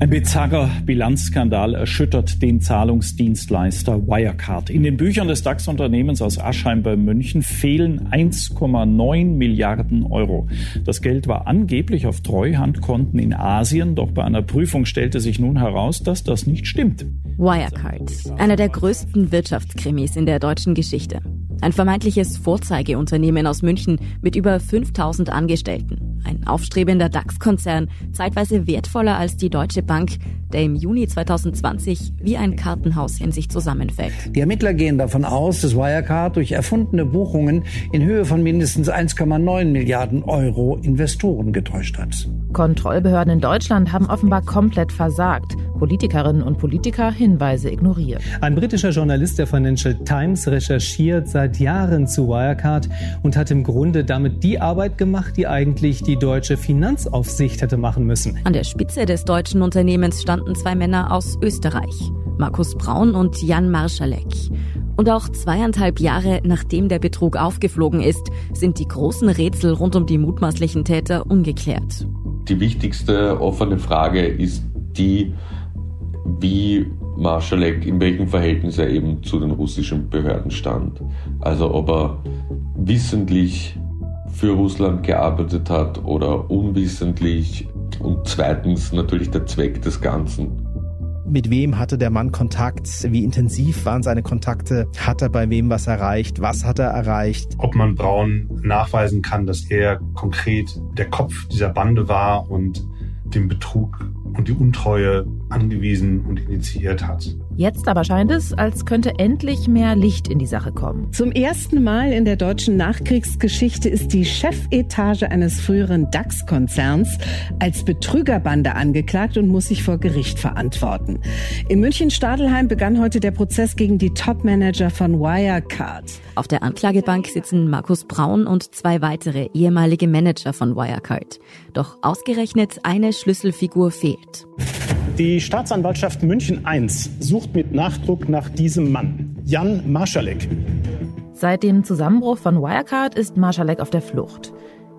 Ein bizarrer Bilanzskandal erschüttert den Zahlungsdienstleister Wirecard. In den Büchern des DAX-Unternehmens aus Aschheim bei München fehlen 1,9 Milliarden Euro. Das Geld war angeblich auf Treuhandkonten in Asien, doch bei einer Prüfung stellte sich nun heraus, dass das nicht stimmt. Wirecard, einer der größten Wirtschaftskrimis in der deutschen Geschichte. Ein vermeintliches Vorzeigeunternehmen aus München mit über 5000 Angestellten. Ein aufstrebender DAX-Konzern, zeitweise wertvoller als die Deutsche Bank, der im Juni 2020 wie ein Kartenhaus in sich zusammenfällt. Die Ermittler gehen davon aus, dass Wirecard durch erfundene Buchungen in Höhe von mindestens 1,9 Milliarden Euro Investoren getäuscht hat. Kontrollbehörden in Deutschland haben offenbar komplett versagt. Politikerinnen und Politiker Hinweise ignoriert. Ein britischer Journalist der Financial Times recherchiert seit Jahren zu Wirecard und hat im Grunde damit die Arbeit gemacht, die eigentlich die deutsche Finanzaufsicht hätte machen müssen. An der Spitze des deutschen Unternehmens standen zwei Männer aus Österreich, Markus Braun und Jan Marschalek. Und auch zweieinhalb Jahre nachdem der Betrug aufgeflogen ist, sind die großen Rätsel rund um die mutmaßlichen Täter ungeklärt. Die wichtigste offene Frage ist die, wie Marschalek, in welchem Verhältnis er eben zu den russischen Behörden stand. Also ob er wissentlich für Russland gearbeitet hat oder unwissentlich. Und zweitens natürlich der Zweck des Ganzen. Mit wem hatte der Mann Kontakt? Wie intensiv waren seine Kontakte? Hat er bei wem was erreicht? Was hat er erreicht? Ob man Braun nachweisen kann, dass er konkret der Kopf dieser Bande war und den Betrug und die Untreue angewiesen und initiiert hat. Jetzt aber scheint es, als könnte endlich mehr Licht in die Sache kommen. Zum ersten Mal in der deutschen Nachkriegsgeschichte ist die Chefetage eines früheren DAX-Konzerns als Betrügerbande angeklagt und muss sich vor Gericht verantworten. In München-Stadelheim begann heute der Prozess gegen die Top-Manager von Wirecard. Auf der Anklagebank sitzen Markus Braun und zwei weitere ehemalige Manager von Wirecard. Doch ausgerechnet eine Schlüsselfigur fehlt. Die Staatsanwaltschaft München I sucht mit Nachdruck nach diesem Mann, Jan Marschalek. Seit dem Zusammenbruch von Wirecard ist Marschalek auf der Flucht.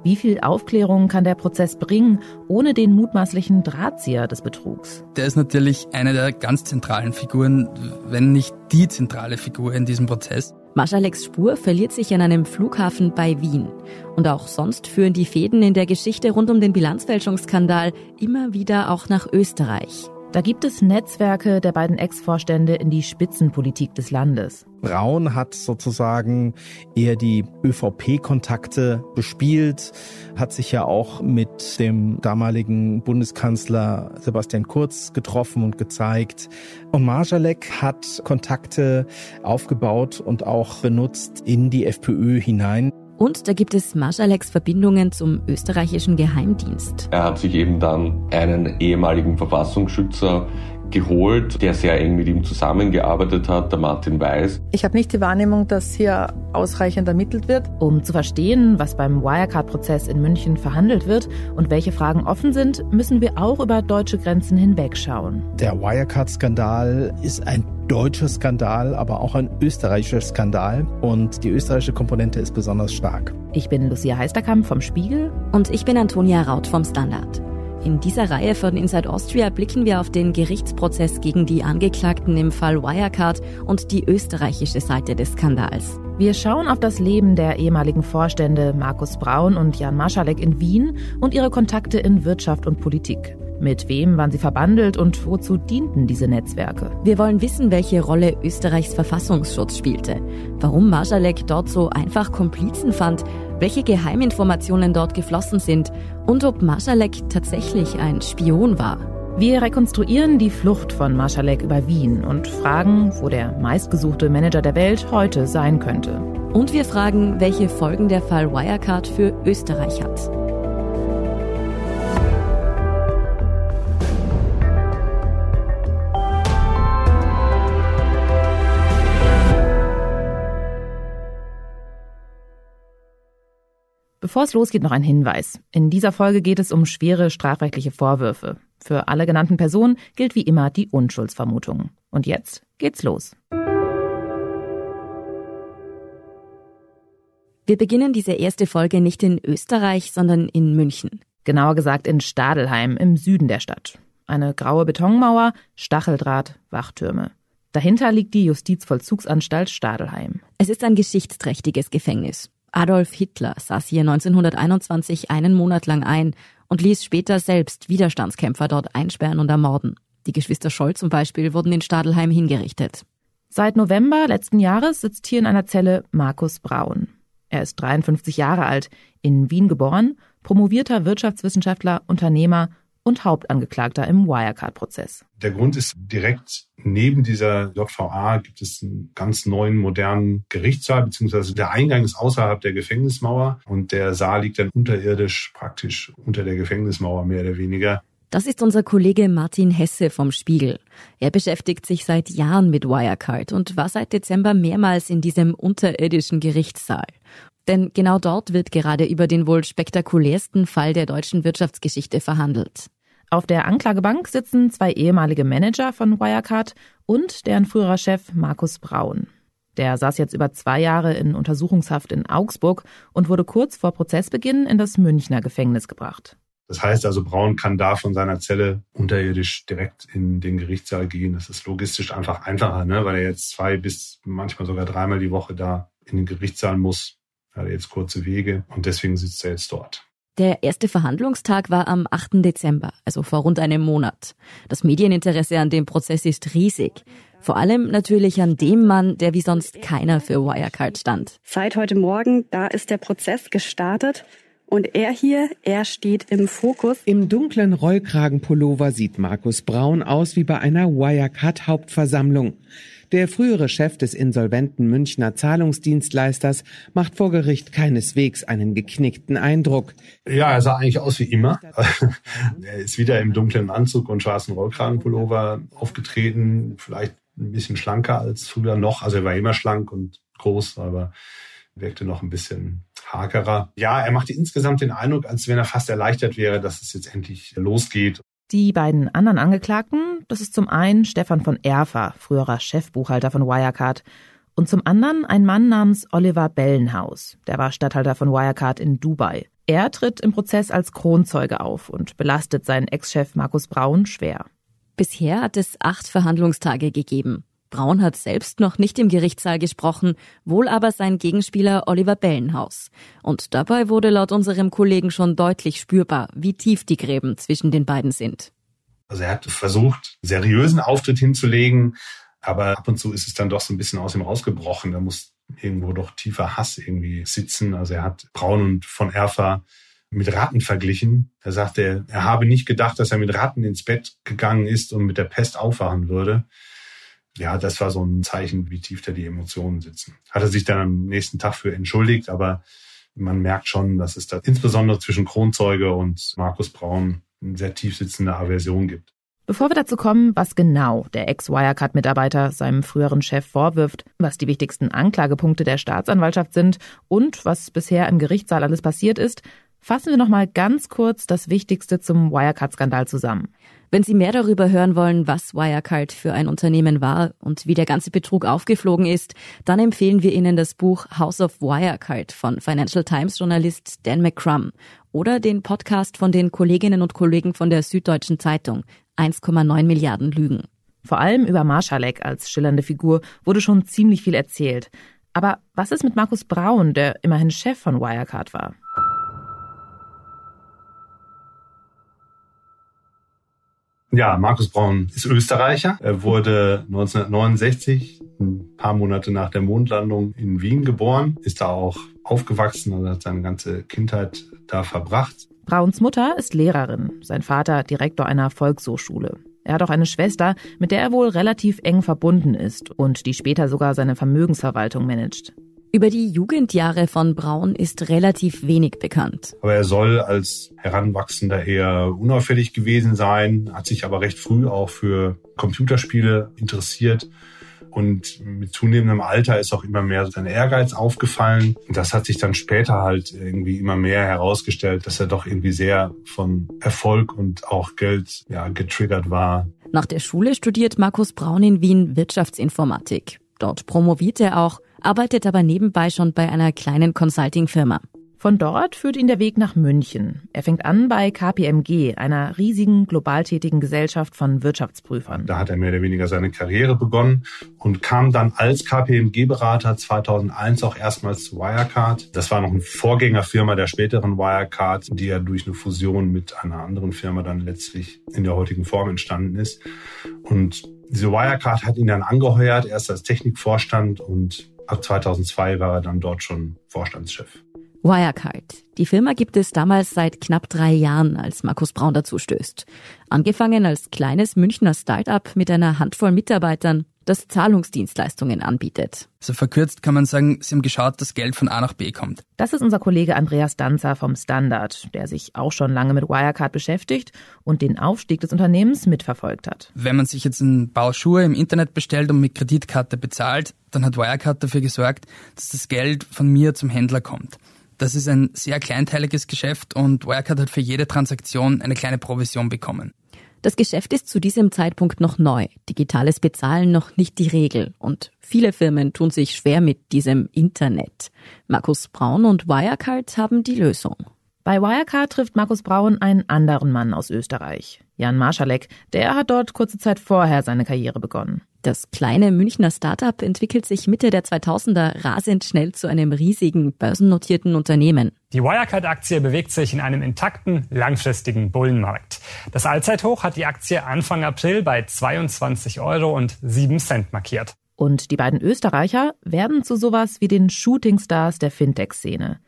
Wie viel Aufklärung kann der Prozess bringen, ohne den mutmaßlichen Drahtzieher des Betrugs? Der ist natürlich eine der ganz zentralen Figuren, wenn nicht die zentrale Figur in diesem Prozess. Marschaleks Spur verliert sich an einem Flughafen bei Wien. Und auch sonst führen die Fäden in der Geschichte rund um den Bilanzfälschungsskandal immer wieder auch nach Österreich. Da gibt es Netzwerke der beiden Ex-Vorstände in die Spitzenpolitik des Landes. Braun hat sozusagen eher die ÖVP-Kontakte bespielt, hat sich ja auch mit dem damaligen Bundeskanzler Sebastian Kurz getroffen und gezeigt. Und Marjalek hat Kontakte aufgebaut und auch benutzt in die FPÖ hinein. Und da gibt es Marschaleks Verbindungen zum österreichischen Geheimdienst. Er hat sich eben dann einen ehemaligen Verfassungsschützer geholt, der sehr eng mit ihm zusammengearbeitet hat, der Martin Weiß. Ich habe nicht die Wahrnehmung, dass hier ausreichend ermittelt wird. Um zu verstehen, was beim Wirecard-Prozess in München verhandelt wird und welche Fragen offen sind, müssen wir auch über deutsche Grenzen hinwegschauen. Der Wirecard-Skandal ist ein deutscher Skandal, aber auch ein österreichischer Skandal. Und die österreichische Komponente ist besonders stark. Ich bin Lucia Heisterkamp vom Spiegel. Und ich bin Antonia Raut vom Standard. In dieser Reihe von Inside Austria blicken wir auf den Gerichtsprozess gegen die Angeklagten im Fall Wirecard und die österreichische Seite des Skandals. Wir schauen auf das Leben der ehemaligen Vorstände Markus Braun und Jan Marschalek in Wien und ihre Kontakte in Wirtschaft und Politik. Mit wem waren sie verbandelt und wozu dienten diese Netzwerke? Wir wollen wissen, welche Rolle Österreichs Verfassungsschutz spielte, warum Marschalek dort so einfach Komplizen fand, welche Geheiminformationen dort geflossen sind und ob Marschalek tatsächlich ein Spion war. Wir rekonstruieren die Flucht von Marschalek über Wien und fragen, wo der meistgesuchte Manager der Welt heute sein könnte. Und wir fragen, welche Folgen der Fall Wirecard für Österreich hat. Bevor es losgeht, noch ein Hinweis. In dieser Folge geht es um schwere strafrechtliche Vorwürfe. Für alle genannten Personen gilt wie immer die Unschuldsvermutung. Und jetzt geht's los. Wir beginnen diese erste Folge nicht in Österreich, sondern in München. Genauer gesagt in Stadelheim im Süden der Stadt. Eine graue Betonmauer, Stacheldraht, Wachtürme. Dahinter liegt die Justizvollzugsanstalt Stadelheim. Es ist ein geschichtsträchtiges Gefängnis. Adolf Hitler saß hier 1921 einen Monat lang ein und ließ später selbst Widerstandskämpfer dort einsperren und ermorden. Die Geschwister Scholl zum Beispiel wurden in Stadelheim hingerichtet. Seit November letzten Jahres sitzt hier in einer Zelle Markus Braun. Er ist 53 Jahre alt, in Wien geboren, promovierter Wirtschaftswissenschaftler, Unternehmer und Hauptangeklagter im Wirecard-Prozess. Der Grund ist direkt neben dieser JVA gibt es einen ganz neuen modernen Gerichtssaal, beziehungsweise der Eingang ist außerhalb der Gefängnismauer und der Saal liegt dann unterirdisch praktisch unter der Gefängnismauer mehr oder weniger. Das ist unser Kollege Martin Hesse vom Spiegel. Er beschäftigt sich seit Jahren mit Wirecard und war seit Dezember mehrmals in diesem unterirdischen Gerichtssaal. Denn genau dort wird gerade über den wohl spektakulärsten Fall der deutschen Wirtschaftsgeschichte verhandelt. Auf der Anklagebank sitzen zwei ehemalige Manager von Wirecard und deren früherer Chef Markus Braun. Der saß jetzt über zwei Jahre in Untersuchungshaft in Augsburg und wurde kurz vor Prozessbeginn in das Münchner Gefängnis gebracht. Das heißt also, Braun kann da von seiner Zelle unterirdisch direkt in den Gerichtssaal gehen. Das ist logistisch einfach einfacher, ne? weil er jetzt zwei bis manchmal sogar dreimal die Woche da in den Gerichtssaal muss. Er hat jetzt kurze Wege und deswegen sitzt er jetzt dort. Der erste Verhandlungstag war am 8. Dezember, also vor rund einem Monat. Das Medieninteresse an dem Prozess ist riesig. Vor allem natürlich an dem Mann, der wie sonst keiner für Wirecard stand. Seit heute Morgen, da ist der Prozess gestartet. Und er hier, er steht im Fokus. Im dunklen Rollkragenpullover sieht Markus Braun aus wie bei einer Wirecard-Hauptversammlung. Der frühere Chef des insolventen Münchner Zahlungsdienstleisters macht vor Gericht keineswegs einen geknickten Eindruck. Ja, er sah eigentlich aus wie immer. er ist wieder im dunklen Anzug und schwarzen Rollkragenpullover aufgetreten. Vielleicht ein bisschen schlanker als früher noch. Also er war immer schlank und groß, aber wirkte noch ein bisschen hagerer. Ja, er machte insgesamt den Eindruck, als wenn er fast erleichtert wäre, dass es jetzt endlich losgeht. Die beiden anderen Angeklagten, das ist zum einen Stefan von Erfer, früherer Chefbuchhalter von Wirecard, und zum anderen ein Mann namens Oliver Bellenhaus, der war Statthalter von Wirecard in Dubai. Er tritt im Prozess als Kronzeuge auf und belastet seinen Ex-Chef Markus Braun schwer. Bisher hat es acht Verhandlungstage gegeben. Braun hat selbst noch nicht im Gerichtssaal gesprochen, wohl aber sein Gegenspieler Oliver Bellenhaus. Und dabei wurde laut unserem Kollegen schon deutlich spürbar, wie tief die Gräben zwischen den beiden sind. Also er hat versucht, seriösen Auftritt hinzulegen, aber ab und zu ist es dann doch so ein bisschen aus ihm rausgebrochen. Da muss irgendwo doch tiefer Hass irgendwie sitzen. Also er hat Braun und von Erfa mit Ratten verglichen. Er sagte, er habe nicht gedacht, dass er mit Ratten ins Bett gegangen ist und mit der Pest aufwachen würde ja, das war so ein Zeichen, wie tief da die Emotionen sitzen. Hat er sich dann am nächsten Tag für entschuldigt, aber man merkt schon, dass es da insbesondere zwischen Kronzeuge und Markus Braun eine sehr tief sitzende Aversion gibt. Bevor wir dazu kommen, was genau der Ex-Wirecard-Mitarbeiter seinem früheren Chef vorwirft, was die wichtigsten Anklagepunkte der Staatsanwaltschaft sind und was bisher im Gerichtssaal alles passiert ist, fassen wir noch mal ganz kurz das Wichtigste zum Wirecard-Skandal zusammen. Wenn Sie mehr darüber hören wollen, was Wirecard für ein Unternehmen war und wie der ganze Betrug aufgeflogen ist, dann empfehlen wir Ihnen das Buch House of Wirecard von Financial Times Journalist Dan McCrum oder den Podcast von den Kolleginnen und Kollegen von der Süddeutschen Zeitung 1,9 Milliarden Lügen. Vor allem über Marschalek als schillernde Figur wurde schon ziemlich viel erzählt. Aber was ist mit Markus Braun, der immerhin Chef von Wirecard war? Ja, Markus Braun ist Österreicher. Er wurde 1969, ein paar Monate nach der Mondlandung in Wien geboren, ist da auch aufgewachsen und hat seine ganze Kindheit da verbracht. Brauns Mutter ist Lehrerin, sein Vater Direktor einer Volkshochschule. Er hat auch eine Schwester, mit der er wohl relativ eng verbunden ist und die später sogar seine Vermögensverwaltung managt. Über die Jugendjahre von Braun ist relativ wenig bekannt. Aber er soll als Heranwachsender eher unauffällig gewesen sein, hat sich aber recht früh auch für Computerspiele interessiert. Und mit zunehmendem Alter ist auch immer mehr sein Ehrgeiz aufgefallen. Und das hat sich dann später halt irgendwie immer mehr herausgestellt, dass er doch irgendwie sehr von Erfolg und auch Geld ja, getriggert war. Nach der Schule studiert Markus Braun in Wien Wirtschaftsinformatik. Dort promoviert er auch arbeitet aber nebenbei schon bei einer kleinen Consulting-Firma. Von dort führt ihn der Weg nach München. Er fängt an bei KPMG, einer riesigen, global tätigen Gesellschaft von Wirtschaftsprüfern. Da hat er mehr oder weniger seine Karriere begonnen und kam dann als KPMG-Berater 2001 auch erstmals zu Wirecard. Das war noch eine Vorgängerfirma der späteren Wirecard, die ja durch eine Fusion mit einer anderen Firma dann letztlich in der heutigen Form entstanden ist. Und diese Wirecard hat ihn dann angeheuert, erst als Technikvorstand und ab 2002 war er dann dort schon Vorstandschef. Wirecard. Die Firma gibt es damals seit knapp drei Jahren, als Markus Braun dazu stößt. Angefangen als kleines Münchner Start-up mit einer Handvoll Mitarbeitern, das Zahlungsdienstleistungen anbietet. So verkürzt kann man sagen, sie haben geschaut, dass Geld von A nach B kommt. Das ist unser Kollege Andreas Danzer vom Standard, der sich auch schon lange mit Wirecard beschäftigt und den Aufstieg des Unternehmens mitverfolgt hat. Wenn man sich jetzt ein Paar Schuhe im Internet bestellt und mit Kreditkarte bezahlt, dann hat Wirecard dafür gesorgt, dass das Geld von mir zum Händler kommt. Das ist ein sehr kleinteiliges Geschäft und Wirecard hat für jede Transaktion eine kleine Provision bekommen. Das Geschäft ist zu diesem Zeitpunkt noch neu, digitales Bezahlen noch nicht die Regel und viele Firmen tun sich schwer mit diesem Internet. Markus Braun und Wirecard haben die Lösung. Bei Wirecard trifft Markus Braun einen anderen Mann aus Österreich, Jan Marschalek. Der hat dort kurze Zeit vorher seine Karriere begonnen. Das kleine Münchner Startup entwickelt sich Mitte der 2000er rasend schnell zu einem riesigen börsennotierten Unternehmen. Die Wirecard-Aktie bewegt sich in einem intakten, langfristigen Bullenmarkt. Das Allzeithoch hat die Aktie Anfang April bei 22 Euro und 7 Cent markiert. Und die beiden Österreicher werden zu sowas wie den Shootingstars der Fintech-Szene.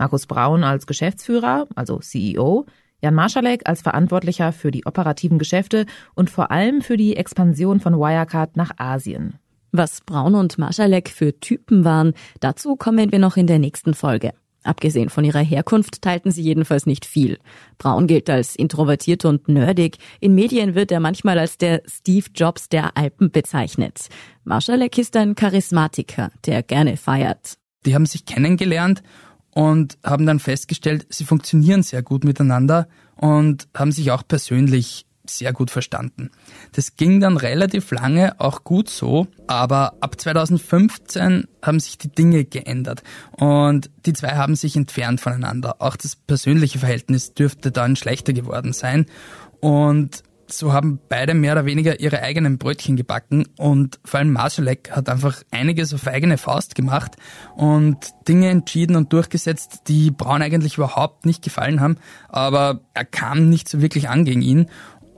Markus Braun als Geschäftsführer, also CEO, Jan Marschalek als Verantwortlicher für die operativen Geschäfte und vor allem für die Expansion von Wirecard nach Asien. Was Braun und Marschalek für Typen waren, dazu kommen wir noch in der nächsten Folge. Abgesehen von ihrer Herkunft teilten sie jedenfalls nicht viel. Braun gilt als introvertiert und nerdig. In Medien wird er manchmal als der Steve Jobs der Alpen bezeichnet. Marschalek ist ein Charismatiker, der gerne feiert. Die haben sich kennengelernt und haben dann festgestellt, sie funktionieren sehr gut miteinander und haben sich auch persönlich sehr gut verstanden. Das ging dann relativ lange auch gut so, aber ab 2015 haben sich die Dinge geändert und die zwei haben sich entfernt voneinander. Auch das persönliche Verhältnis dürfte dann schlechter geworden sein und so haben beide mehr oder weniger ihre eigenen Brötchen gebacken und vor allem Marschalek hat einfach einiges auf eigene Faust gemacht und Dinge entschieden und durchgesetzt, die Braun eigentlich überhaupt nicht gefallen haben, aber er kam nicht so wirklich an gegen ihn.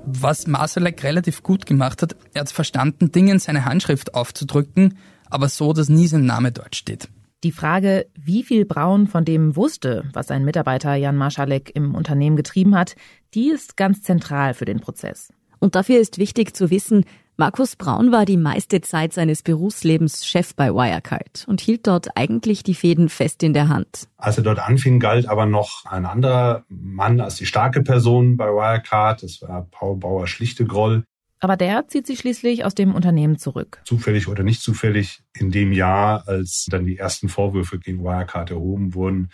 Was Marsalek relativ gut gemacht hat, er hat verstanden, Dinge in seine Handschrift aufzudrücken, aber so, dass nie sein Name dort steht. Die Frage, wie viel Braun von dem wusste, was sein Mitarbeiter Jan Marschalek im Unternehmen getrieben hat, die ist ganz zentral für den Prozess. Und dafür ist wichtig zu wissen, Markus Braun war die meiste Zeit seines Berufslebens Chef bei Wirecard und hielt dort eigentlich die Fäden fest in der Hand. Als er dort anfing, galt aber noch ein anderer Mann als die starke Person bei Wirecard. Das war Paul Bauer-Schlichtegroll. Aber der zieht sich schließlich aus dem Unternehmen zurück. Zufällig oder nicht zufällig in dem Jahr, als dann die ersten Vorwürfe gegen Wirecard erhoben wurden.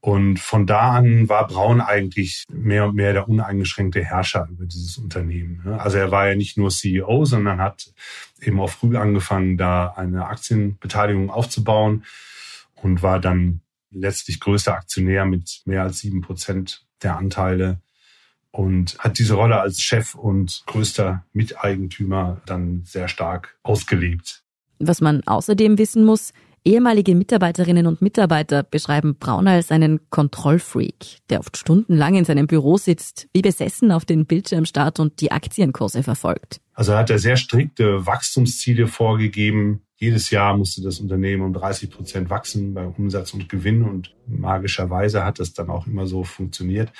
Und von da an war Braun eigentlich mehr und mehr der uneingeschränkte Herrscher über dieses Unternehmen. Also er war ja nicht nur CEO, sondern hat eben auch früh angefangen, da eine Aktienbeteiligung aufzubauen und war dann letztlich größter Aktionär mit mehr als sieben Prozent der Anteile und hat diese Rolle als Chef und größter Miteigentümer dann sehr stark ausgelebt. Was man außerdem wissen muss, ehemalige Mitarbeiterinnen und Mitarbeiter beschreiben Braun als einen Kontrollfreak, der oft stundenlang in seinem Büro sitzt, wie besessen auf den Bildschirm starrt und die Aktienkurse verfolgt. Also hat er sehr strikte Wachstumsziele vorgegeben. Jedes Jahr musste das Unternehmen um 30 Prozent wachsen bei Umsatz und Gewinn und magischerweise hat das dann auch immer so funktioniert.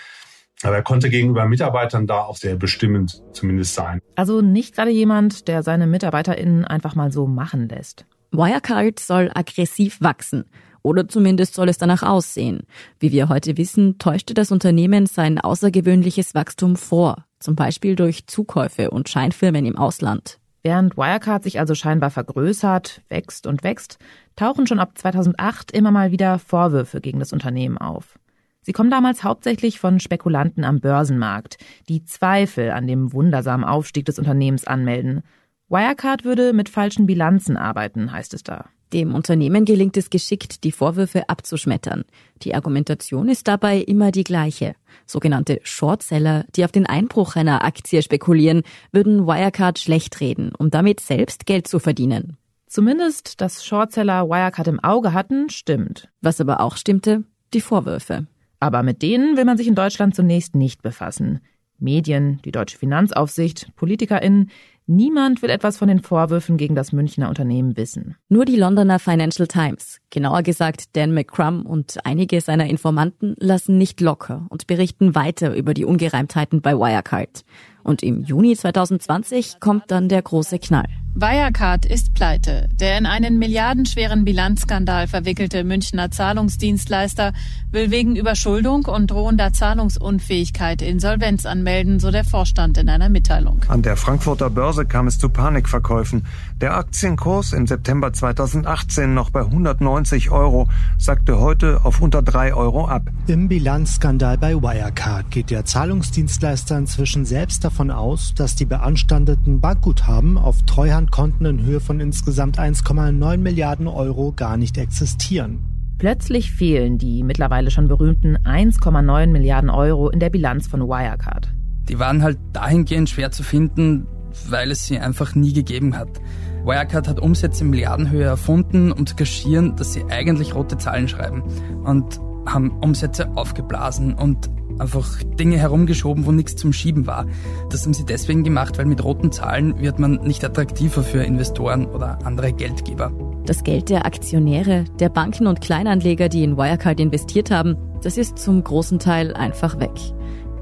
Aber er konnte gegenüber Mitarbeitern da auch sehr bestimmend zumindest sein. Also nicht gerade jemand, der seine MitarbeiterInnen einfach mal so machen lässt. Wirecard soll aggressiv wachsen. Oder zumindest soll es danach aussehen. Wie wir heute wissen, täuschte das Unternehmen sein außergewöhnliches Wachstum vor. Zum Beispiel durch Zukäufe und Scheinfirmen im Ausland. Während Wirecard sich also scheinbar vergrößert, wächst und wächst, tauchen schon ab 2008 immer mal wieder Vorwürfe gegen das Unternehmen auf. Sie kommen damals hauptsächlich von Spekulanten am Börsenmarkt, die Zweifel an dem wundersamen Aufstieg des Unternehmens anmelden. Wirecard würde mit falschen Bilanzen arbeiten, heißt es da. Dem Unternehmen gelingt es geschickt, die Vorwürfe abzuschmettern. Die Argumentation ist dabei immer die gleiche. Sogenannte Shortseller, die auf den Einbruch einer Aktie spekulieren, würden Wirecard schlecht reden, um damit selbst Geld zu verdienen. Zumindest, dass Shortseller Wirecard im Auge hatten, stimmt. Was aber auch stimmte, die Vorwürfe. Aber mit denen will man sich in Deutschland zunächst nicht befassen. Medien, die deutsche Finanzaufsicht, PolitikerInnen, Niemand will etwas von den Vorwürfen gegen das Münchner Unternehmen wissen. Nur die Londoner Financial Times, genauer gesagt Dan McCrum und einige seiner Informanten lassen nicht locker und berichten weiter über die Ungereimtheiten bei Wirecard. Und im Juni 2020 kommt dann der große Knall. Wirecard ist pleite. Der in einen milliardenschweren Bilanzskandal verwickelte Münchner Zahlungsdienstleister will wegen Überschuldung und drohender Zahlungsunfähigkeit Insolvenz anmelden, so der Vorstand in einer Mitteilung. An der Frankfurter Börse kam es zu Panikverkäufen. Der Aktienkurs im September 2018 noch bei 190 Euro, sagte heute auf unter 3 Euro ab. Im Bilanzskandal bei Wirecard geht der Zahlungsdienstleister inzwischen selbst davon aus, dass die beanstandeten Bankguthaben auf Treuhandkonten in Höhe von insgesamt 1,9 Milliarden Euro gar nicht existieren. Plötzlich fehlen die mittlerweile schon berühmten 1,9 Milliarden Euro in der Bilanz von Wirecard. Die waren halt dahingehend schwer zu finden, weil es sie einfach nie gegeben hat. Wirecard hat Umsätze in Milliardenhöhe erfunden, um zu kaschieren, dass sie eigentlich rote Zahlen schreiben und haben Umsätze aufgeblasen und einfach Dinge herumgeschoben, wo nichts zum Schieben war. Das haben sie deswegen gemacht, weil mit roten Zahlen wird man nicht attraktiver für Investoren oder andere Geldgeber. Das Geld der Aktionäre, der Banken und Kleinanleger, die in Wirecard investiert haben, das ist zum großen Teil einfach weg.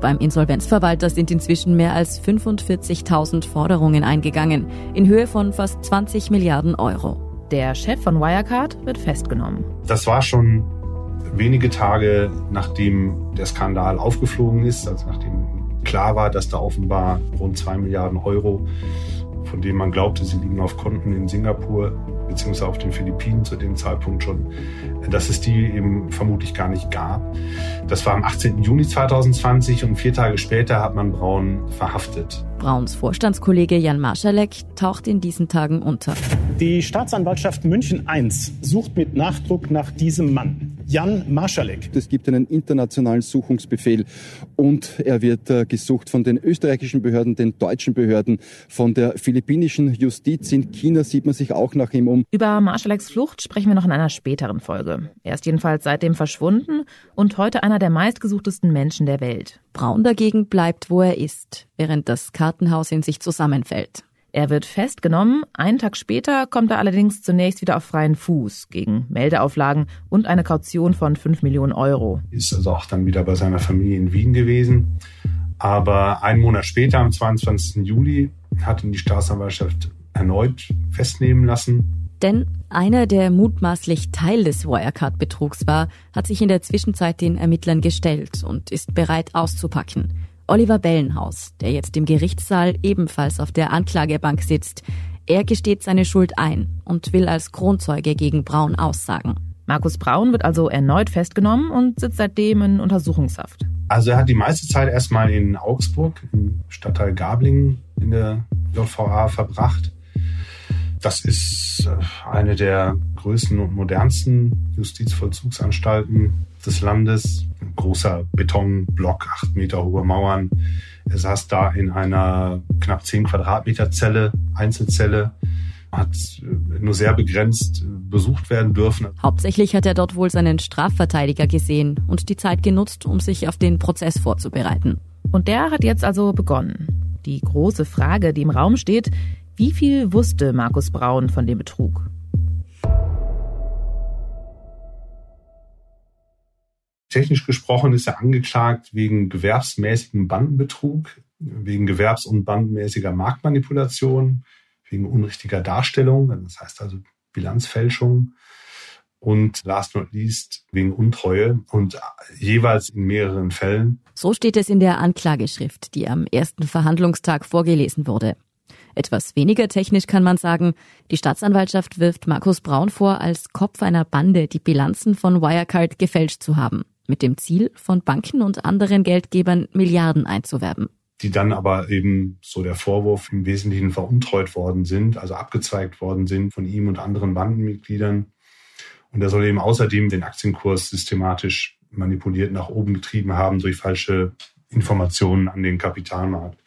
Beim Insolvenzverwalter sind inzwischen mehr als 45.000 Forderungen eingegangen, in Höhe von fast 20 Milliarden Euro. Der Chef von Wirecard wird festgenommen. Das war schon wenige Tage nachdem der Skandal aufgeflogen ist, also nachdem klar war, dass da offenbar rund zwei Milliarden Euro, von denen man glaubte, sie liegen auf Konten in Singapur beziehungsweise auf den Philippinen zu dem Zeitpunkt schon, dass es die eben vermutlich gar nicht gab. Das war am 18. Juni 2020 und vier Tage später hat man Braun verhaftet. Brauns Vorstandskollege Jan Marschalek taucht in diesen Tagen unter. Die Staatsanwaltschaft München I sucht mit Nachdruck nach diesem Mann. Jan Marschalek. Es gibt einen internationalen Suchungsbefehl und er wird äh, gesucht von den österreichischen Behörden, den deutschen Behörden, von der philippinischen Justiz. In China sieht man sich auch nach ihm um. Über Marschaleks Flucht sprechen wir noch in einer späteren Folge. Er ist jedenfalls seitdem verschwunden und heute einer der meistgesuchtesten Menschen der Welt. Braun dagegen bleibt, wo er ist, während das Kartenhaus in sich zusammenfällt. Er wird festgenommen. Einen Tag später kommt er allerdings zunächst wieder auf freien Fuß gegen Meldeauflagen und eine Kaution von 5 Millionen Euro. Ist also auch dann wieder bei seiner Familie in Wien gewesen. Aber einen Monat später, am 22. Juli, hat ihn die Staatsanwaltschaft erneut festnehmen lassen. Denn einer, der mutmaßlich Teil des Wirecard-Betrugs war, hat sich in der Zwischenzeit den Ermittlern gestellt und ist bereit auszupacken. Oliver Bellenhaus, der jetzt im Gerichtssaal ebenfalls auf der Anklagebank sitzt. Er gesteht seine Schuld ein und will als Kronzeuge gegen Braun aussagen. Markus Braun wird also erneut festgenommen und sitzt seitdem in Untersuchungshaft. Also er hat die meiste Zeit erstmal in Augsburg, im Stadtteil Gablingen in der JVA verbracht. Das ist äh, eine der größten und modernsten Justizvollzugsanstalten des Landes. Ein großer Betonblock, acht Meter hohe Mauern. Er saß da in einer knapp zehn Quadratmeter Zelle, Einzelzelle, hat äh, nur sehr begrenzt äh, besucht werden dürfen. Hauptsächlich hat er dort wohl seinen Strafverteidiger gesehen und die Zeit genutzt, um sich auf den Prozess vorzubereiten. Und der hat jetzt also begonnen. Die große Frage, die im Raum steht, wie viel wusste Markus Braun von dem Betrug? Technisch gesprochen ist er angeklagt wegen gewerbsmäßigen Bandenbetrug, wegen gewerbs- und bandenmäßiger Marktmanipulation, wegen unrichtiger Darstellung, das heißt also Bilanzfälschung und last not least wegen Untreue und jeweils in mehreren Fällen. So steht es in der Anklageschrift, die am ersten Verhandlungstag vorgelesen wurde. Etwas weniger technisch kann man sagen, die Staatsanwaltschaft wirft Markus Braun vor, als Kopf einer Bande die Bilanzen von Wirecard gefälscht zu haben, mit dem Ziel, von Banken und anderen Geldgebern Milliarden einzuwerben. die dann aber eben so der Vorwurf im Wesentlichen veruntreut worden sind, also abgezeigt worden sind von ihm und anderen Bandenmitgliedern. Und er soll eben außerdem den Aktienkurs systematisch manipuliert nach oben getrieben haben durch falsche Informationen an den Kapitalmarkt.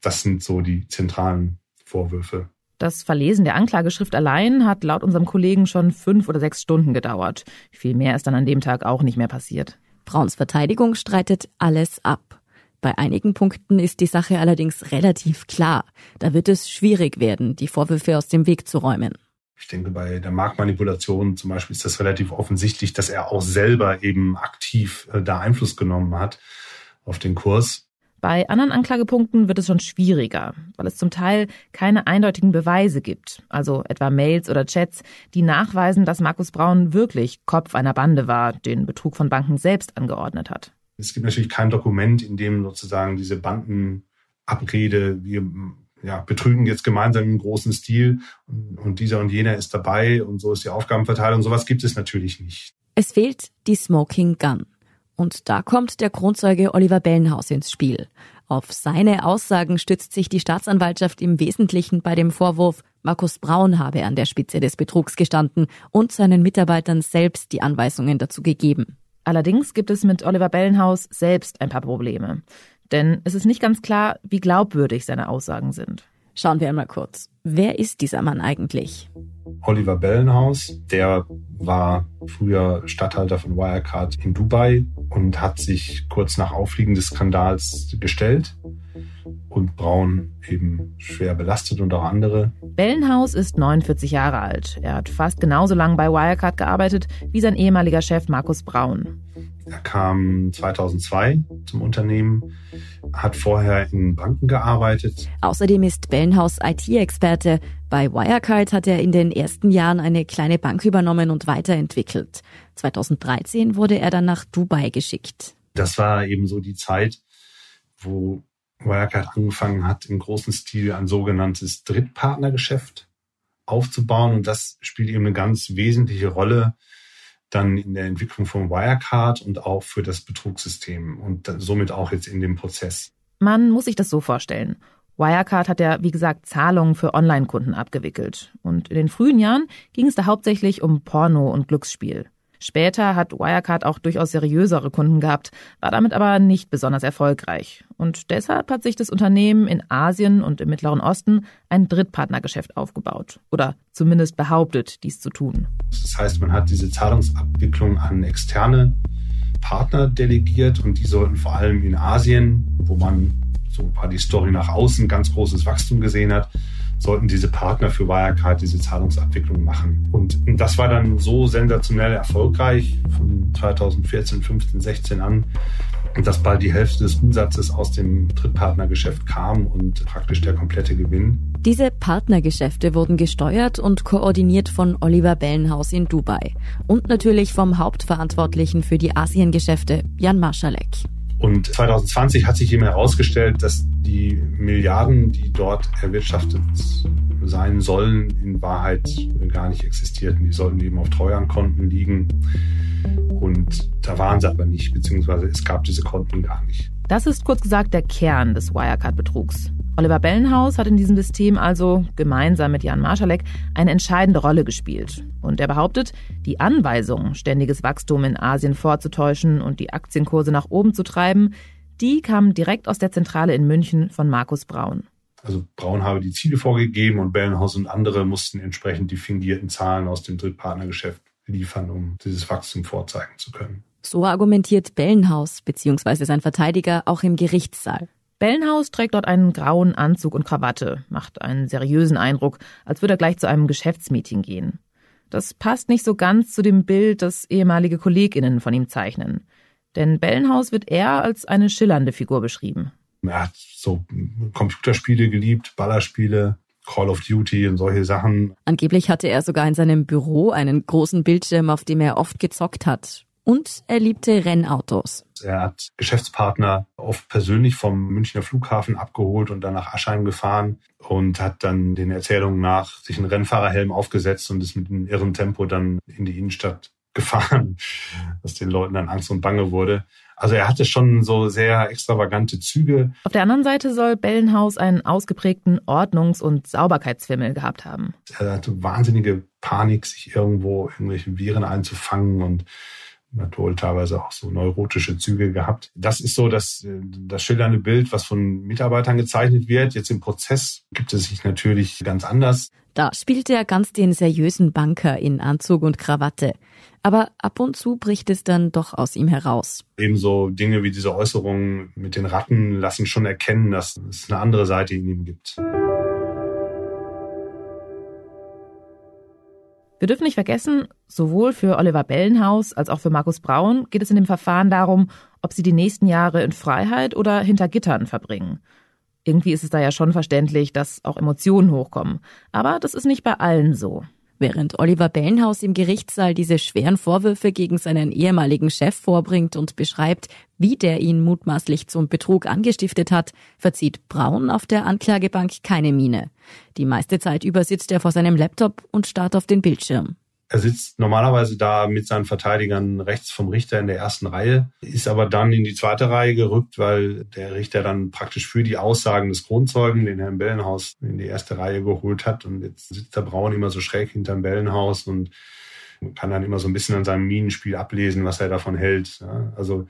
Das sind so die zentralen Vorwürfe. Das Verlesen der Anklageschrift allein hat laut unserem Kollegen schon fünf oder sechs Stunden gedauert. Viel mehr ist dann an dem Tag auch nicht mehr passiert. Brauns Verteidigung streitet alles ab. Bei einigen Punkten ist die Sache allerdings relativ klar. Da wird es schwierig werden, die Vorwürfe aus dem Weg zu räumen. Ich denke, bei der Marktmanipulation zum Beispiel ist das relativ offensichtlich, dass er auch selber eben aktiv äh, da Einfluss genommen hat auf den Kurs. Bei anderen Anklagepunkten wird es schon schwieriger, weil es zum Teil keine eindeutigen Beweise gibt, also etwa Mails oder Chats, die nachweisen, dass Markus Braun wirklich Kopf einer Bande war, den Betrug von Banken selbst angeordnet hat. Es gibt natürlich kein Dokument, in dem sozusagen diese Bandenabrede, wir ja, betrügen jetzt gemeinsam im großen Stil und, und dieser und jener ist dabei und so ist die Aufgabenverteilung. Sowas gibt es natürlich nicht. Es fehlt die Smoking Gun. Und da kommt der Kronzeuge Oliver Bellenhaus ins Spiel. Auf seine Aussagen stützt sich die Staatsanwaltschaft im Wesentlichen bei dem Vorwurf, Markus Braun habe an der Spitze des Betrugs gestanden und seinen Mitarbeitern selbst die Anweisungen dazu gegeben. Allerdings gibt es mit Oliver Bellenhaus selbst ein paar Probleme. Denn es ist nicht ganz klar, wie glaubwürdig seine Aussagen sind. Schauen wir einmal kurz. Wer ist dieser Mann eigentlich? Oliver Bellenhaus, der war früher Statthalter von Wirecard in Dubai und hat sich kurz nach Auffliegen des Skandals gestellt und Braun eben schwer belastet und auch andere. Bellenhaus ist 49 Jahre alt. Er hat fast genauso lange bei Wirecard gearbeitet wie sein ehemaliger Chef Markus Braun. Er kam 2002 zum Unternehmen, hat vorher in Banken gearbeitet. Außerdem ist Bellenhaus IT-Experte. Bei Wirecard hat er in den ersten Jahren eine kleine Bank übernommen und weiterentwickelt. 2013 wurde er dann nach Dubai geschickt. Das war eben so die Zeit, wo Wirecard angefangen hat, im großen Stil ein sogenanntes Drittpartnergeschäft aufzubauen. Und das spielt eben eine ganz wesentliche Rolle dann in der Entwicklung von Wirecard und auch für das Betrugssystem und somit auch jetzt in dem Prozess. Man muss sich das so vorstellen. Wirecard hat ja, wie gesagt, Zahlungen für Online-Kunden abgewickelt. Und in den frühen Jahren ging es da hauptsächlich um Porno und Glücksspiel. Später hat Wirecard auch durchaus seriösere Kunden gehabt, war damit aber nicht besonders erfolgreich. Und deshalb hat sich das Unternehmen in Asien und im Mittleren Osten ein Drittpartnergeschäft aufgebaut. Oder zumindest behauptet, dies zu tun. Das heißt, man hat diese Zahlungsabwicklung an externe Partner delegiert und die sollten vor allem in Asien, wo man so war die Story nach außen ganz großes Wachstum gesehen hat, sollten diese Partner für Wirecard diese Zahlungsabwicklung machen. Und das war dann so sensationell erfolgreich von 2014, 15, 16 an, dass bald die Hälfte des Umsatzes aus dem Drittpartnergeschäft kam und praktisch der komplette Gewinn. Diese Partnergeschäfte wurden gesteuert und koordiniert von Oliver Bellenhaus in Dubai und natürlich vom Hauptverantwortlichen für die Asiengeschäfte, Jan Marschalek. Und 2020 hat sich eben herausgestellt, dass die Milliarden, die dort erwirtschaftet sein sollen, in Wahrheit gar nicht existierten. Die sollten eben auf Treuhandkonten liegen. Und da waren sie aber nicht, beziehungsweise es gab diese Konten gar nicht. Das ist kurz gesagt der Kern des Wirecard-Betrugs. Oliver Bellenhaus hat in diesem System also gemeinsam mit Jan Marschalek eine entscheidende Rolle gespielt. Und er behauptet, die Anweisung, ständiges Wachstum in Asien vorzutäuschen und die Aktienkurse nach oben zu treiben, die kam direkt aus der Zentrale in München von Markus Braun. Also Braun habe die Ziele vorgegeben und Bellenhaus und andere mussten entsprechend die fingierten Zahlen aus dem Drittpartnergeschäft liefern, um dieses Wachstum vorzeigen zu können. So argumentiert Bellenhaus bzw. sein Verteidiger auch im Gerichtssaal. Bellenhaus trägt dort einen grauen Anzug und Krawatte, macht einen seriösen Eindruck, als würde er gleich zu einem Geschäftsmeeting gehen. Das passt nicht so ganz zu dem Bild, das ehemalige Kolleginnen von ihm zeichnen. Denn Bellenhaus wird eher als eine schillernde Figur beschrieben. Er hat so Computerspiele geliebt, Ballerspiele, Call of Duty und solche Sachen. Angeblich hatte er sogar in seinem Büro einen großen Bildschirm, auf dem er oft gezockt hat. Und er liebte Rennautos. Er hat Geschäftspartner oft persönlich vom Münchner Flughafen abgeholt und dann nach Aschheim gefahren und hat dann den Erzählungen nach sich einen Rennfahrerhelm aufgesetzt und ist mit einem irren Tempo dann in die Innenstadt gefahren, dass den Leuten dann Angst und Bange wurde. Also er hatte schon so sehr extravagante Züge. Auf der anderen Seite soll Bellenhaus einen ausgeprägten Ordnungs- und Sauberkeitsfimmel gehabt haben. Er hatte wahnsinnige Panik, sich irgendwo irgendwelche Viren einzufangen und wohl teilweise auch so neurotische Züge gehabt. Das ist so das, das schildernde Bild, was von Mitarbeitern gezeichnet wird. Jetzt im Prozess gibt es sich natürlich ganz anders. Da spielt er ganz den seriösen Banker in Anzug und Krawatte. Aber ab und zu bricht es dann doch aus ihm heraus. Ebenso Dinge wie diese Äußerungen mit den Ratten lassen schon erkennen, dass es eine andere Seite in ihm gibt. Wir dürfen nicht vergessen, sowohl für Oliver Bellenhaus als auch für Markus Braun geht es in dem Verfahren darum, ob sie die nächsten Jahre in Freiheit oder hinter Gittern verbringen. Irgendwie ist es da ja schon verständlich, dass auch Emotionen hochkommen. Aber das ist nicht bei allen so. Während Oliver Bellenhaus im Gerichtssaal diese schweren Vorwürfe gegen seinen ehemaligen Chef vorbringt und beschreibt, wie der ihn mutmaßlich zum Betrug angestiftet hat, verzieht Braun auf der Anklagebank keine Miene. Die meiste Zeit über sitzt er vor seinem Laptop und starrt auf den Bildschirm. Er sitzt normalerweise da mit seinen Verteidigern rechts vom Richter in der ersten Reihe, ist aber dann in die zweite Reihe gerückt, weil der Richter dann praktisch für die Aussagen des Kronzeugen den Herrn Bellenhaus in die erste Reihe geholt hat. Und jetzt sitzt der Braun immer so schräg hinterm Bellenhaus und kann dann immer so ein bisschen an seinem Minenspiel ablesen, was er davon hält. Also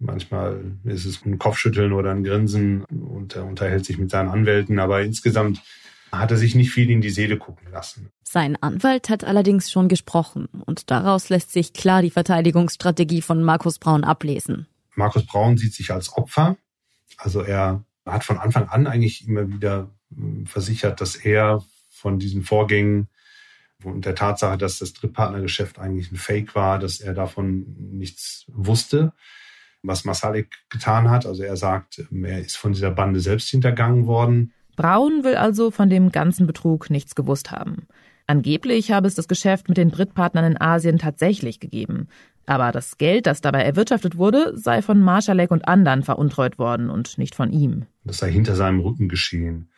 manchmal ist es ein Kopfschütteln oder ein Grinsen und er unterhält sich mit seinen Anwälten, aber insgesamt hat er sich nicht viel in die Seele gucken lassen. Sein Anwalt hat allerdings schon gesprochen und daraus lässt sich klar die Verteidigungsstrategie von Markus Braun ablesen. Markus Braun sieht sich als Opfer. Also er hat von Anfang an eigentlich immer wieder hm, versichert, dass er von diesen Vorgängen und der Tatsache, dass das Drittpartnergeschäft eigentlich ein Fake war, dass er davon nichts wusste, was Masalik getan hat. Also er sagt, er ist von dieser Bande selbst hintergangen worden. Braun will also von dem ganzen Betrug nichts gewusst haben. Angeblich habe es das Geschäft mit den Drittpartnern in Asien tatsächlich gegeben. Aber das Geld, das dabei erwirtschaftet wurde, sei von Marschalek und anderen veruntreut worden und nicht von ihm. Das sei hinter seinem Rücken geschehen.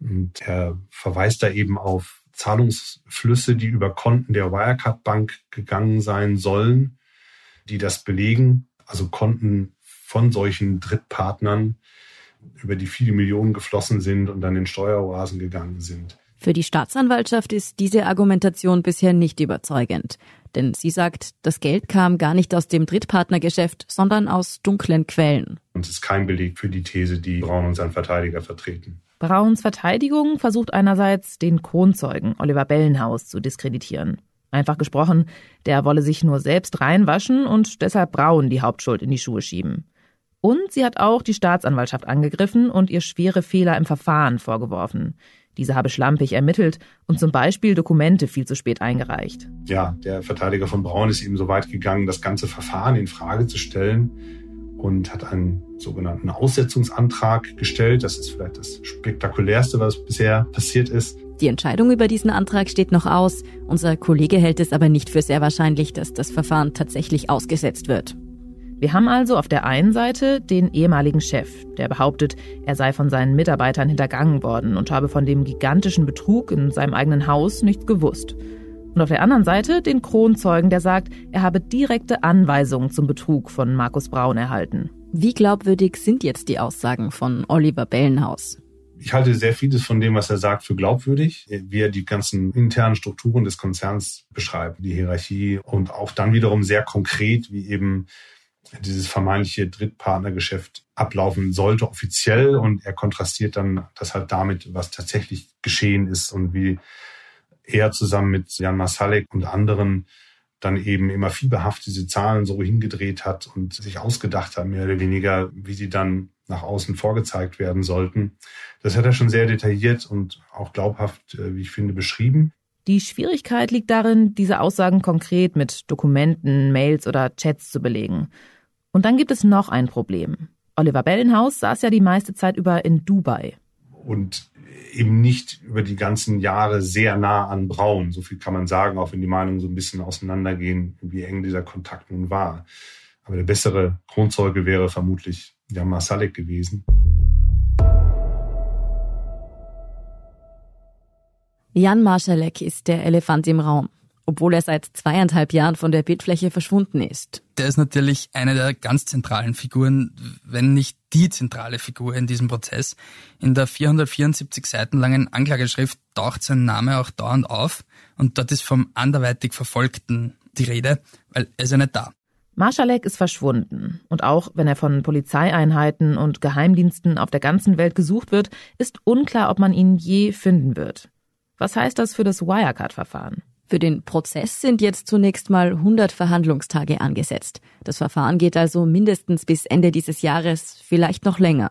Und er verweist da eben auf Zahlungsflüsse, die über Konten der Wirecard Bank gegangen sein sollen, die das belegen. Also Konten von solchen Drittpartnern, über die viele Millionen geflossen sind und dann in Steueroasen gegangen sind. Für die Staatsanwaltschaft ist diese Argumentation bisher nicht überzeugend. Denn sie sagt, das Geld kam gar nicht aus dem Drittpartnergeschäft, sondern aus dunklen Quellen. Und es ist kein Beleg für die These, die Braun und sein Verteidiger vertreten. Brauns Verteidigung versucht einerseits, den Kronzeugen Oliver Bellenhaus zu diskreditieren. Einfach gesprochen, der wolle sich nur selbst reinwaschen und deshalb Braun die Hauptschuld in die Schuhe schieben. Und sie hat auch die Staatsanwaltschaft angegriffen und ihr schwere Fehler im Verfahren vorgeworfen. Diese habe schlampig ermittelt und zum Beispiel Dokumente viel zu spät eingereicht. Ja, der Verteidiger von Braun ist eben so weit gegangen, das ganze Verfahren in Frage zu stellen und hat einen sogenannten Aussetzungsantrag gestellt. Das ist vielleicht das spektakulärste, was bisher passiert ist. Die Entscheidung über diesen Antrag steht noch aus. Unser Kollege hält es aber nicht für sehr wahrscheinlich, dass das Verfahren tatsächlich ausgesetzt wird. Wir haben also auf der einen Seite den ehemaligen Chef, der behauptet, er sei von seinen Mitarbeitern hintergangen worden und habe von dem gigantischen Betrug in seinem eigenen Haus nichts gewusst. Und auf der anderen Seite den Kronzeugen, der sagt, er habe direkte Anweisungen zum Betrug von Markus Braun erhalten. Wie glaubwürdig sind jetzt die Aussagen von Oliver Bellenhaus? Ich halte sehr vieles von dem, was er sagt, für glaubwürdig, wie er die ganzen internen Strukturen des Konzerns beschreibt, die Hierarchie und auch dann wiederum sehr konkret, wie eben dieses vermeintliche Drittpartnergeschäft ablaufen sollte offiziell und er kontrastiert dann das halt damit, was tatsächlich geschehen ist und wie er zusammen mit Jan Masalek und anderen dann eben immer fieberhaft diese Zahlen so hingedreht hat und sich ausgedacht hat, mehr oder weniger, wie sie dann nach außen vorgezeigt werden sollten. Das hat er schon sehr detailliert und auch glaubhaft, äh, wie ich finde, beschrieben. Die Schwierigkeit liegt darin, diese Aussagen konkret mit Dokumenten, Mails oder Chats zu belegen. Und dann gibt es noch ein Problem. Oliver Bellenhaus saß ja die meiste Zeit über in Dubai. Und eben nicht über die ganzen Jahre sehr nah an Braun. So viel kann man sagen, auch wenn die Meinungen so ein bisschen auseinandergehen, wie eng dieser Kontakt nun war. Aber der bessere Kronzeuge wäre vermutlich Jan Masalek gewesen. Jan Marschalek ist der Elefant im Raum. obwohl er seit zweieinhalb Jahren von der Bildfläche verschwunden ist. Der ist natürlich eine der ganz zentralen Figuren, wenn nicht die zentrale Figur in diesem Prozess. In der 474 Seiten langen Anklageschrift taucht sein Name auch dauernd auf und dort ist vom anderweitig Verfolgten die Rede, weil er ist ja nicht da. Marschalek ist verschwunden. Und auch wenn er von Polizeieinheiten und Geheimdiensten auf der ganzen Welt gesucht wird, ist unklar, ob man ihn je finden wird. Was heißt das für das Wirecard-Verfahren? Für den Prozess sind jetzt zunächst mal 100 Verhandlungstage angesetzt. Das Verfahren geht also mindestens bis Ende dieses Jahres, vielleicht noch länger.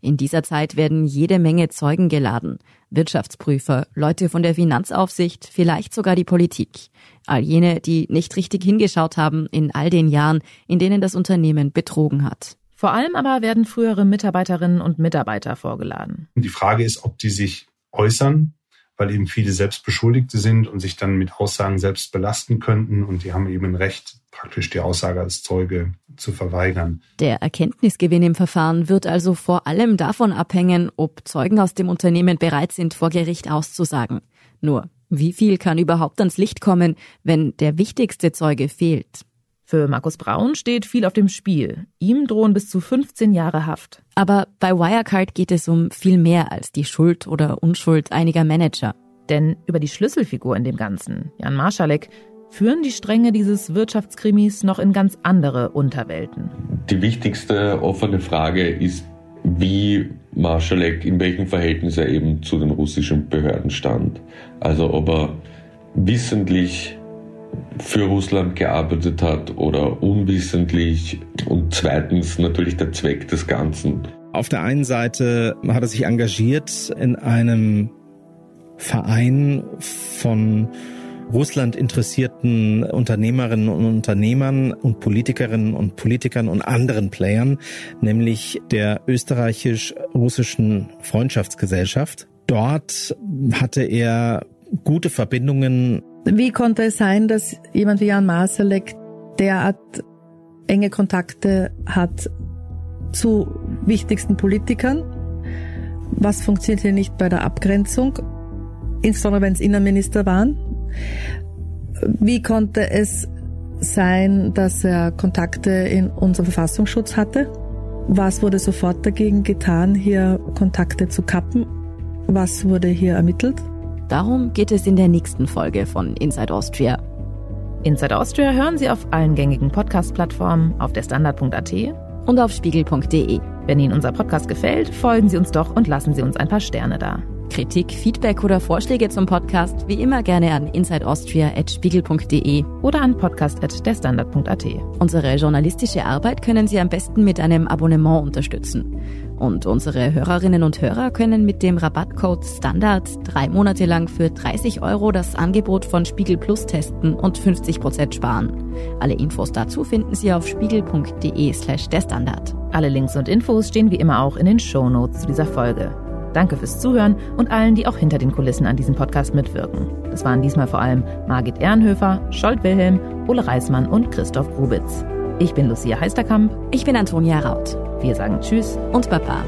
In dieser Zeit werden jede Menge Zeugen geladen. Wirtschaftsprüfer, Leute von der Finanzaufsicht, vielleicht sogar die Politik. All jene, die nicht richtig hingeschaut haben in all den Jahren, in denen das Unternehmen betrogen hat. Vor allem aber werden frühere Mitarbeiterinnen und Mitarbeiter vorgeladen. Die Frage ist, ob die sich äußern weil eben viele selbst Beschuldigte sind und sich dann mit Aussagen selbst belasten könnten. Und die haben eben ein Recht, praktisch die Aussage als Zeuge zu verweigern. Der Erkenntnisgewinn im Verfahren wird also vor allem davon abhängen, ob Zeugen aus dem Unternehmen bereit sind, vor Gericht auszusagen. Nur, wie viel kann überhaupt ans Licht kommen, wenn der wichtigste Zeuge fehlt? Für Markus Braun steht viel auf dem Spiel. Ihm drohen bis zu 15 Jahre Haft. Aber bei Wirecard geht es um viel mehr als die Schuld oder Unschuld einiger Manager. Denn über die Schlüsselfigur in dem Ganzen, Jan Marschalek, führen die Stränge dieses Wirtschaftskrimis noch in ganz andere Unterwelten. Die wichtigste offene Frage ist, wie Marschalek, in welchem Verhältnis er eben zu den russischen Behörden stand. Also ob er wissentlich für Russland gearbeitet hat oder unwissentlich und zweitens natürlich der Zweck des Ganzen. Auf der einen Seite hat er sich engagiert in einem Verein von Russland interessierten Unternehmerinnen und Unternehmern und Politikerinnen und Politikern und anderen Playern, nämlich der österreichisch-russischen Freundschaftsgesellschaft. Dort hatte er gute Verbindungen wie konnte es sein, dass jemand wie Jan Masalek derart enge Kontakte hat zu wichtigsten Politikern? Was funktioniert hier nicht bei der Abgrenzung? Insbesondere wenn es Innenminister waren. Wie konnte es sein, dass er Kontakte in unserem Verfassungsschutz hatte? Was wurde sofort dagegen getan, hier Kontakte zu kappen? Was wurde hier ermittelt? Darum geht es in der nächsten Folge von Inside Austria. Inside Austria hören Sie auf allen gängigen Podcast-Plattformen, auf der Standard.at und auf spiegel.de. Wenn Ihnen unser Podcast gefällt, folgen Sie uns doch und lassen Sie uns ein paar Sterne da. Kritik, Feedback oder Vorschläge zum Podcast wie immer gerne an insideaustria.spiegel.de oder an podcast.derstandard.at. Unsere journalistische Arbeit können Sie am besten mit einem Abonnement unterstützen. Und unsere Hörerinnen und Hörer können mit dem Rabattcode Standard drei Monate lang für 30 Euro das Angebot von Spiegel Plus testen und 50 Prozent sparen. Alle Infos dazu finden Sie auf spiegel.de slash der. Alle Links und Infos stehen wie immer auch in den Show Notes zu dieser Folge. Danke fürs Zuhören und allen, die auch hinter den Kulissen an diesem Podcast mitwirken. Das waren diesmal vor allem Margit Ehrenhöfer, Scholt Wilhelm, Ole Reismann und Christoph Grubitz. Ich bin Lucia Heisterkamp. Ich bin Antonia Raut. Wir sagen Tschüss und Baba.